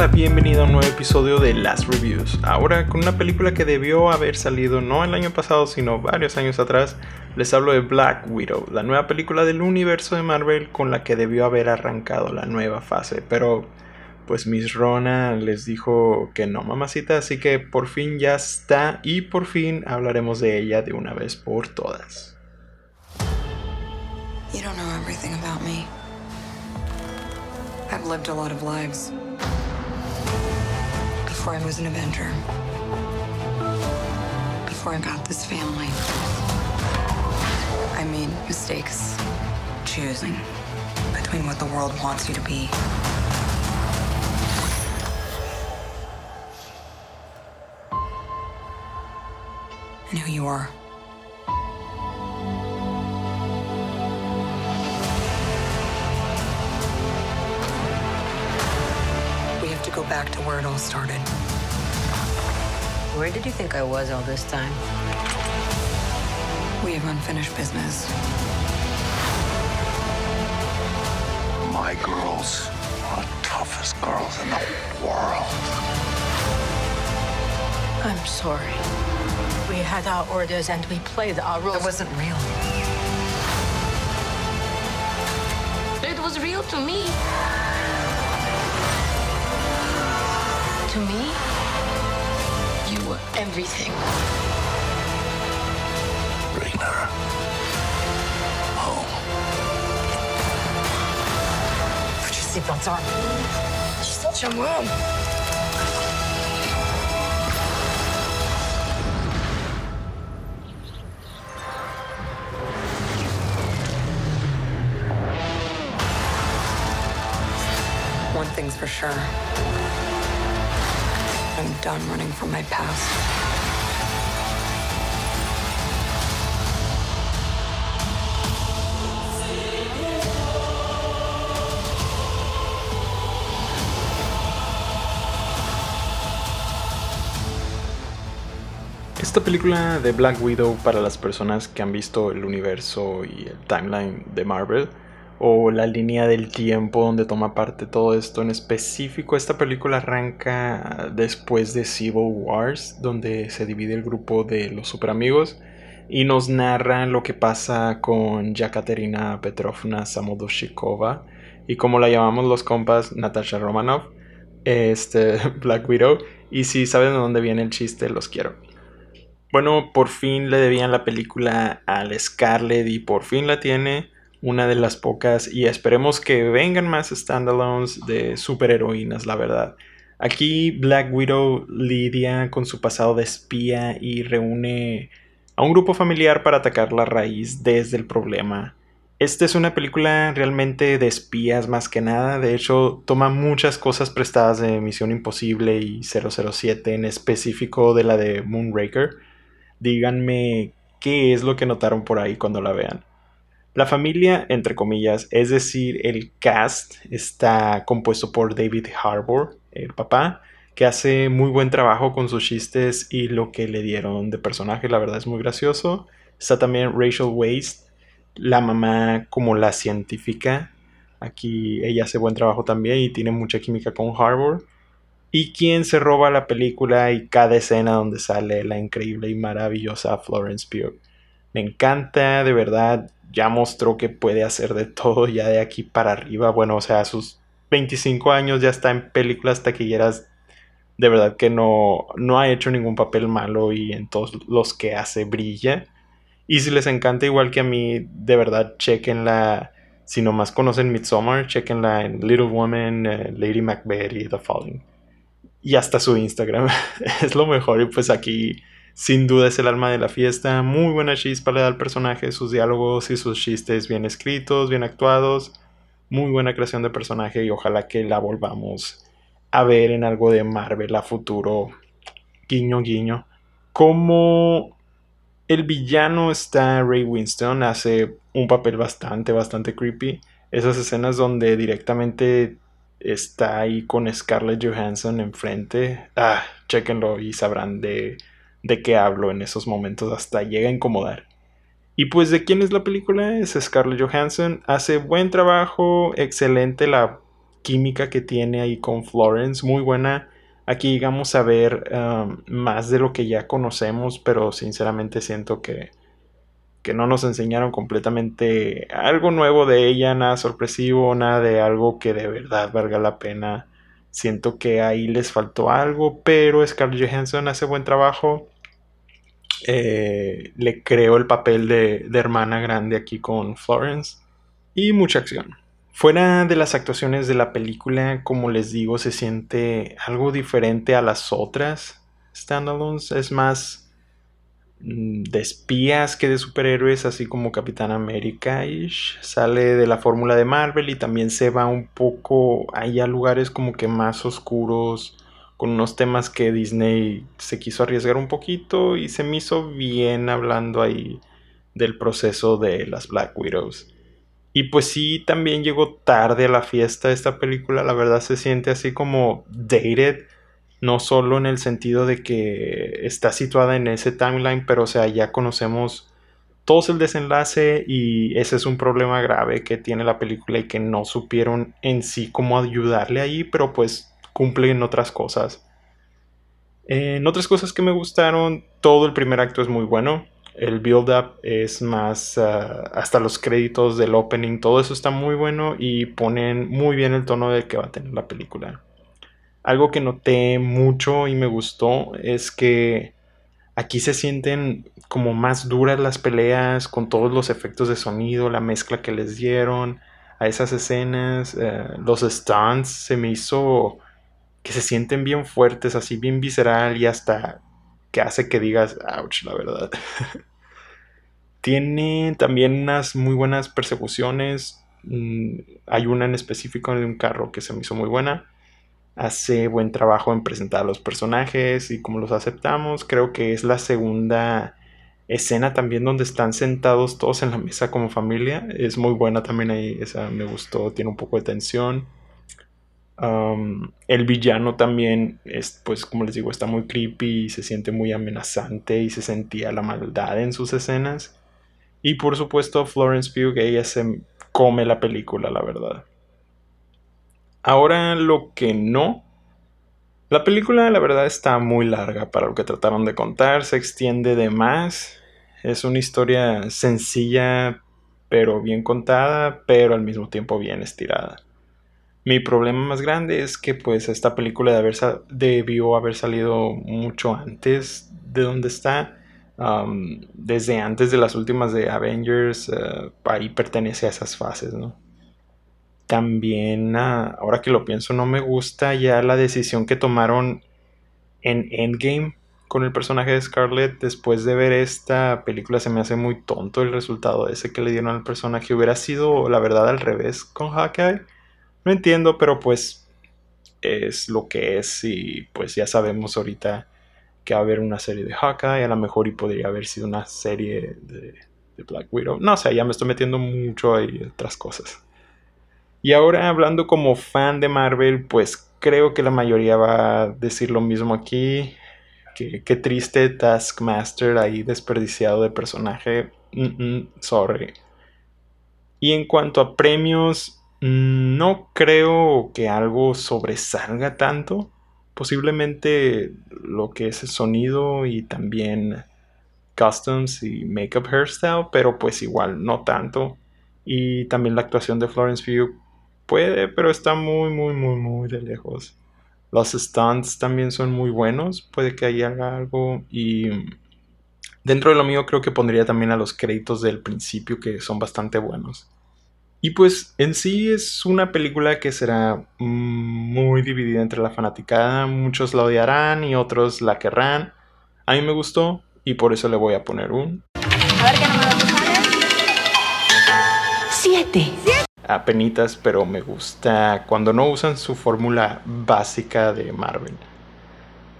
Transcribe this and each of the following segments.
la bienvenida a un nuevo episodio de Last Reviews. Ahora con una película que debió haber salido no el año pasado, sino varios años atrás. Les hablo de Black Widow, la nueva película del universo de Marvel con la que debió haber arrancado la nueva fase. Pero pues Miss Rona les dijo que no, mamacita, así que por fin ya está y por fin hablaremos de ella de una vez por todas. You don't know everything about me. I've lived a. Before I was an Avenger. Before I got this family. I made mistakes. Choosing between what the world wants you to be and who you are. Go back to where it all started. Where did you think I was all this time? We have unfinished business. My girls are the toughest girls in the world. I'm sorry. We had our orders and we played our roles. It wasn't real. It was real to me. Everything. Bring her home. Put your seatbelts on. She's such a mom. One thing's for sure. I'm done running from my past. Esta película de Black Widow para las personas que han visto el universo y el timeline de Marvel o la línea del tiempo donde toma parte todo esto en específico, esta película arranca después de Civil Wars, donde se divide el grupo de los super amigos y nos narra lo que pasa con Yakaterina Petrovna Samodoshikova y como la llamamos los compas Natasha Romanoff, este Black Widow y si saben de dónde viene el chiste, los quiero. Bueno, por fin le debían la película al Scarlett y por fin la tiene. Una de las pocas y esperemos que vengan más standalones de superheroínas, la verdad. Aquí Black Widow lidia con su pasado de espía y reúne a un grupo familiar para atacar la raíz desde el problema. Esta es una película realmente de espías más que nada. De hecho, toma muchas cosas prestadas de Misión Imposible y 007, en específico de la de Moonraker díganme qué es lo que notaron por ahí cuando la vean. La familia, entre comillas, es decir, el cast está compuesto por David Harbour, el papá, que hace muy buen trabajo con sus chistes y lo que le dieron de personaje, la verdad es muy gracioso. Está también Rachel Weisz, la mamá como la científica. Aquí ella hace buen trabajo también y tiene mucha química con Harbour y quién se roba la película y cada escena donde sale la increíble y maravillosa Florence Pugh. Me encanta, de verdad, ya mostró que puede hacer de todo ya de aquí para arriba. Bueno, o sea, a sus 25 años ya está en películas taquilleras. De verdad que no, no ha hecho ningún papel malo y en todos los que hace brilla. Y si les encanta igual que a mí, de verdad, chequenla. Si nomás conocen Midsommar, chequenla en Little Woman, eh, Lady Macbeth y The Falling y hasta su Instagram. es lo mejor y pues aquí sin duda es el alma de la fiesta. Muy buena chispa le da al personaje, sus diálogos y sus chistes bien escritos, bien actuados. Muy buena creación de personaje y ojalá que la volvamos a ver en algo de Marvel a futuro. Guiño, guiño. Como el villano está Ray Winston, hace un papel bastante, bastante creepy. Esas escenas donde directamente está ahí con Scarlett Johansson enfrente. Ah, chequenlo y sabrán de, de qué hablo en esos momentos. Hasta llega a incomodar. Y pues de quién es la película? Es Scarlett Johansson. Hace buen trabajo, excelente la química que tiene ahí con Florence, muy buena. Aquí llegamos a ver um, más de lo que ya conocemos, pero sinceramente siento que, que no nos enseñaron completamente algo nuevo de ella, nada sorpresivo, nada de algo que de verdad valga la pena. Siento que ahí les faltó algo, pero Scarlett Johansson hace buen trabajo. Eh, le creo el papel de, de hermana grande aquí con Florence y mucha acción. Fuera de las actuaciones de la película, como les digo, se siente algo diferente a las otras standalones. Es más de espías que de superhéroes, así como Capitán América. Sale de la fórmula de Marvel y también se va un poco ahí a lugares como que más oscuros, con unos temas que Disney se quiso arriesgar un poquito y se me hizo bien hablando ahí del proceso de las Black Widows. Y pues sí, también llegó tarde a la fiesta esta película, la verdad se siente así como dated, no solo en el sentido de que está situada en ese timeline, pero o sea, ya conocemos todo el desenlace y ese es un problema grave que tiene la película y que no supieron en sí cómo ayudarle ahí, pero pues cumple en otras cosas. En otras cosas que me gustaron, todo el primer acto es muy bueno el build-up es más ah, hasta los créditos del opening, todo eso está muy bueno y ponen muy bien el tono de que va a tener la película. Algo que noté mucho y me gustó es que aquí se sienten como más duras las peleas con todos los efectos de sonido, la mezcla que les dieron a esas escenas, eh, los stunts se me hizo que se sienten bien fuertes, así bien visceral y hasta que hace que digas, ouch, la verdad. Tiene también unas muy buenas persecuciones. Mm, hay una en específico de un carro que se me hizo muy buena. Hace buen trabajo en presentar a los personajes y cómo los aceptamos. Creo que es la segunda escena también donde están sentados todos en la mesa como familia. Es muy buena también ahí. Esa me gustó. Tiene un poco de tensión el villano también, es, pues como les digo, está muy creepy y se siente muy amenazante y se sentía la maldad en sus escenas. Y por supuesto Florence Pugh, ella se come la película, la verdad. Ahora lo que no. La película la verdad está muy larga para lo que trataron de contar, se extiende de más. Es una historia sencilla pero bien contada, pero al mismo tiempo bien estirada. Mi problema más grande es que pues esta película debió haber salido mucho antes de donde está. desde antes de las últimas de Avengers, uh, ahí pertenece a esas fases, ¿no? También, ahora que lo pienso, no me gusta ya la decisión que tomaron en Endgame con el personaje de Scarlett. Después de ver esta película se me hace muy tonto el resultado ese que le dieron al personaje. Hubiera sido, la verdad, al revés con Hawkeye no entiendo, pero pues es lo que es y pues ya sabemos ahorita que va a haber una serie de Hawkeye, a lo mejor y podría haber sido una serie de, Black Widow. No sé, ya me estoy metiendo mucho ahí otras cosas. Y ahora hablando como fan de Marvel, pues creo que la mayoría va a decir lo mismo aquí. Qué triste Taskmaster ahí desperdiciado de personaje. sorry. Y en cuanto a premios, Mm, no creo que algo sobresalga tanto. Posiblemente lo que es el sonido y también customs y makeup hairstyle, pero pues igual no tanto. Y también la actuación de Florence Pugh puede, pero está muy, muy, muy, muy de lejos. Los stunts también son muy buenos, puede que haya algo. Y dentro de lo mío creo que pondría también a los créditos del principio que son bastante buenos. Y pues en sí es una película que será muy dividida entre la fanaticada. Muchos la odiarán y otros la querrán. A mí me gustó y por eso le voy a poner un... A ver qué número Siete. Apenitas, pero me gusta cuando no usan su fórmula básica de Marvel.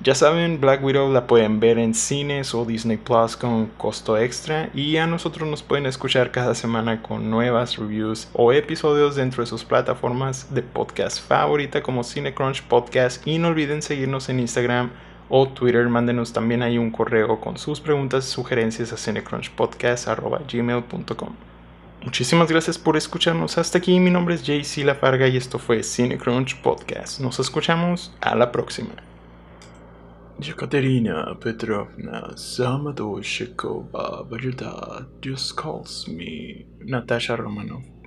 Ya saben, Black Widow la pueden ver en cines o Disney Plus con costo extra y a nosotros nos pueden escuchar cada semana con nuevas reviews o episodios dentro de sus plataformas de podcast favorita como Cinecrunch Podcast. Y no olviden seguirnos en Instagram o Twitter, mándenos también ahí un correo con sus preguntas y sugerencias a cinecrunchpodcast.gmail.com Muchísimas gracias por escucharnos hasta aquí. Mi nombre es JC La Farga y esto fue Cinecrunch Podcast. Nos escuchamos a la próxima. Yekaterina Petrovna just calls me Natasha Romanov.